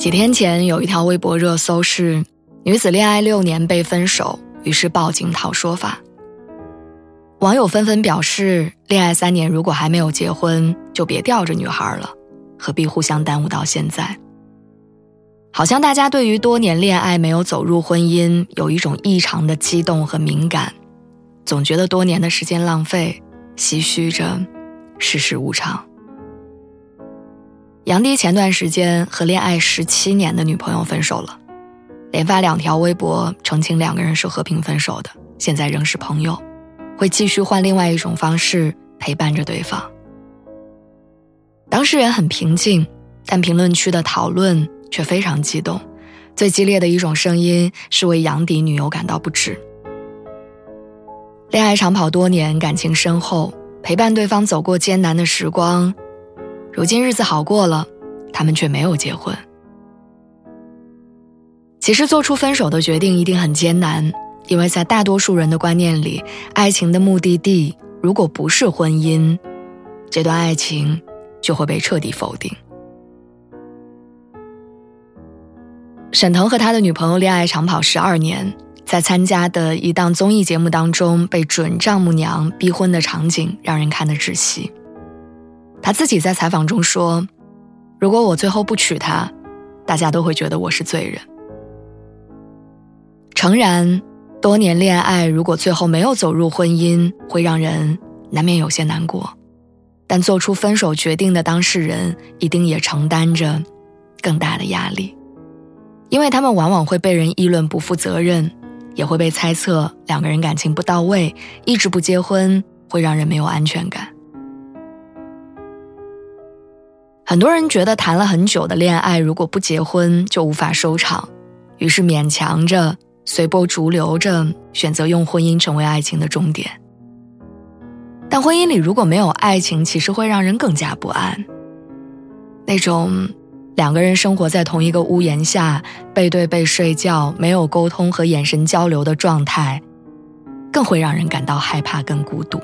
几天前有一条微博热搜是女子恋爱六年被分手，于是报警讨说法。网友纷纷表示，恋爱三年如果还没有结婚，就别吊着女孩了，何必互相耽误到现在？好像大家对于多年恋爱没有走入婚姻有一种异常的激动和敏感，总觉得多年的时间浪费，唏嘘着世事无常。杨迪前段时间和恋爱十七年的女朋友分手了，连发两条微博澄清两个人是和平分手的，现在仍是朋友，会继续换另外一种方式陪伴着对方。当事人很平静，但评论区的讨论却非常激动，最激烈的一种声音是为杨迪女友感到不值。恋爱长跑多年，感情深厚，陪伴对方走过艰难的时光。如今日子好过了，他们却没有结婚。其实做出分手的决定一定很艰难，因为在大多数人的观念里，爱情的目的地如果不是婚姻，这段爱情就会被彻底否定。沈腾和他的女朋友恋爱长跑十二年，在参加的一档综艺节目当中被准丈母娘逼婚的场景，让人看得窒息。他自己在采访中说：“如果我最后不娶她，大家都会觉得我是罪人。”诚然，多年恋爱如果最后没有走入婚姻，会让人难免有些难过。但做出分手决定的当事人一定也承担着更大的压力，因为他们往往会被人议论不负责任，也会被猜测两个人感情不到位，一直不结婚会让人没有安全感。很多人觉得谈了很久的恋爱，如果不结婚就无法收场，于是勉强着、随波逐流着，选择用婚姻成为爱情的终点。但婚姻里如果没有爱情，其实会让人更加不安。那种两个人生活在同一个屋檐下，背对背睡觉，没有沟通和眼神交流的状态，更会让人感到害怕跟孤独。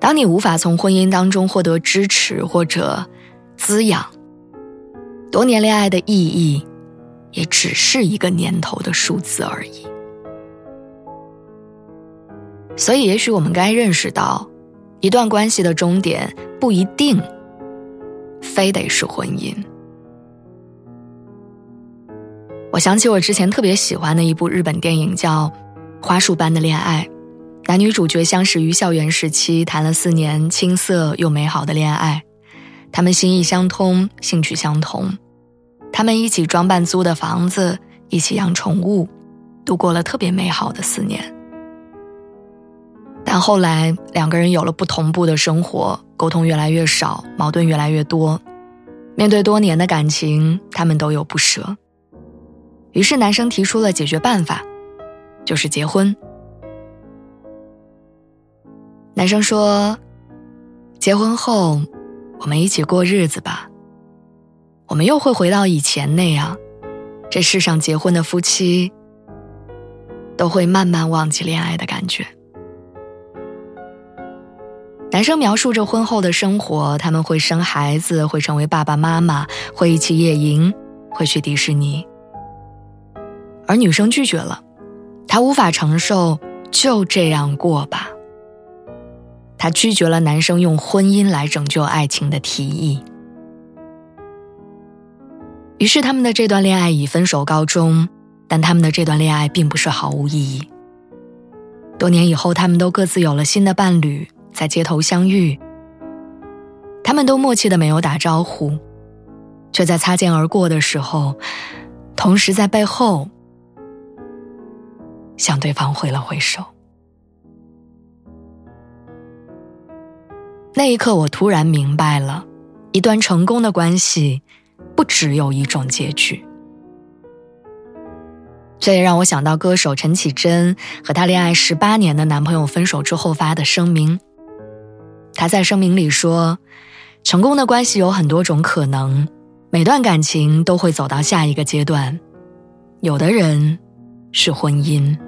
当你无法从婚姻当中获得支持或者滋养，多年恋爱的意义，也只是一个年头的数字而已。所以，也许我们该认识到，一段关系的终点不一定非得是婚姻。我想起我之前特别喜欢的一部日本电影，叫《花束般的恋爱》。男女主角相识于校园时期，谈了四年青涩又美好的恋爱。他们心意相通，兴趣相同，他们一起装扮租的房子，一起养宠物，度过了特别美好的四年。但后来两个人有了不同步的生活，沟通越来越少，矛盾越来越多。面对多年的感情，他们都有不舍。于是男生提出了解决办法，就是结婚。男生说：“结婚后，我们一起过日子吧。我们又会回到以前那样，这世上结婚的夫妻都会慢慢忘记恋爱的感觉。”男生描述着婚后的生活，他们会生孩子，会成为爸爸妈妈，会一起野营，会去迪士尼。而女生拒绝了，她无法承受就这样过吧。她拒绝了男生用婚姻来拯救爱情的提议，于是他们的这段恋爱以分手告终。但他们的这段恋爱并不是毫无意义。多年以后，他们都各自有了新的伴侣，在街头相遇。他们都默契的没有打招呼，却在擦肩而过的时候，同时在背后向对方挥了挥手。那一刻，我突然明白了，一段成功的关系不只有一种结局。这也让我想到歌手陈绮贞和她恋爱十八年的男朋友分手之后发的声明。她在声明里说：“成功的关系有很多种可能，每段感情都会走到下一个阶段。有的人是婚姻。”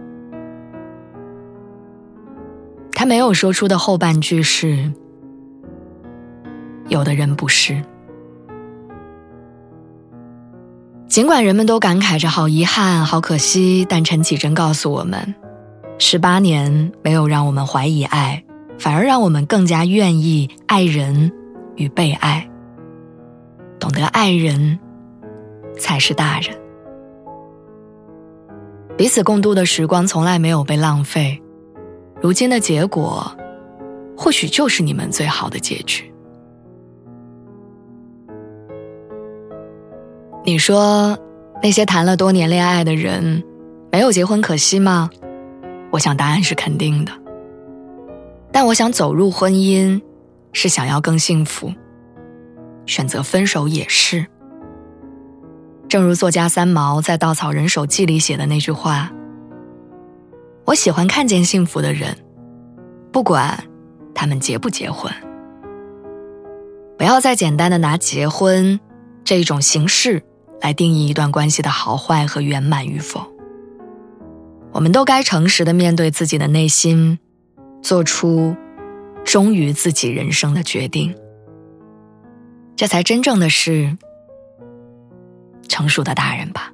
她没有说出的后半句是：“有的人不是。”尽管人们都感慨着好遗憾、好可惜，但陈绮贞告诉我们，十八年没有让我们怀疑爱，反而让我们更加愿意爱人与被爱。懂得爱人，才是大人。彼此共度的时光从来没有被浪费，如今的结果，或许就是你们最好的结局。你说，那些谈了多年恋爱的人，没有结婚可惜吗？我想答案是肯定的。但我想走入婚姻，是想要更幸福。选择分手也是。正如作家三毛在《稻草人手记》里写的那句话：“我喜欢看见幸福的人，不管他们结不结婚。不要再简单的拿结婚这一种形式。”来定义一段关系的好坏和圆满与否，我们都该诚实的面对自己的内心，做出忠于自己人生的决定，这才真正的是成熟的大人吧。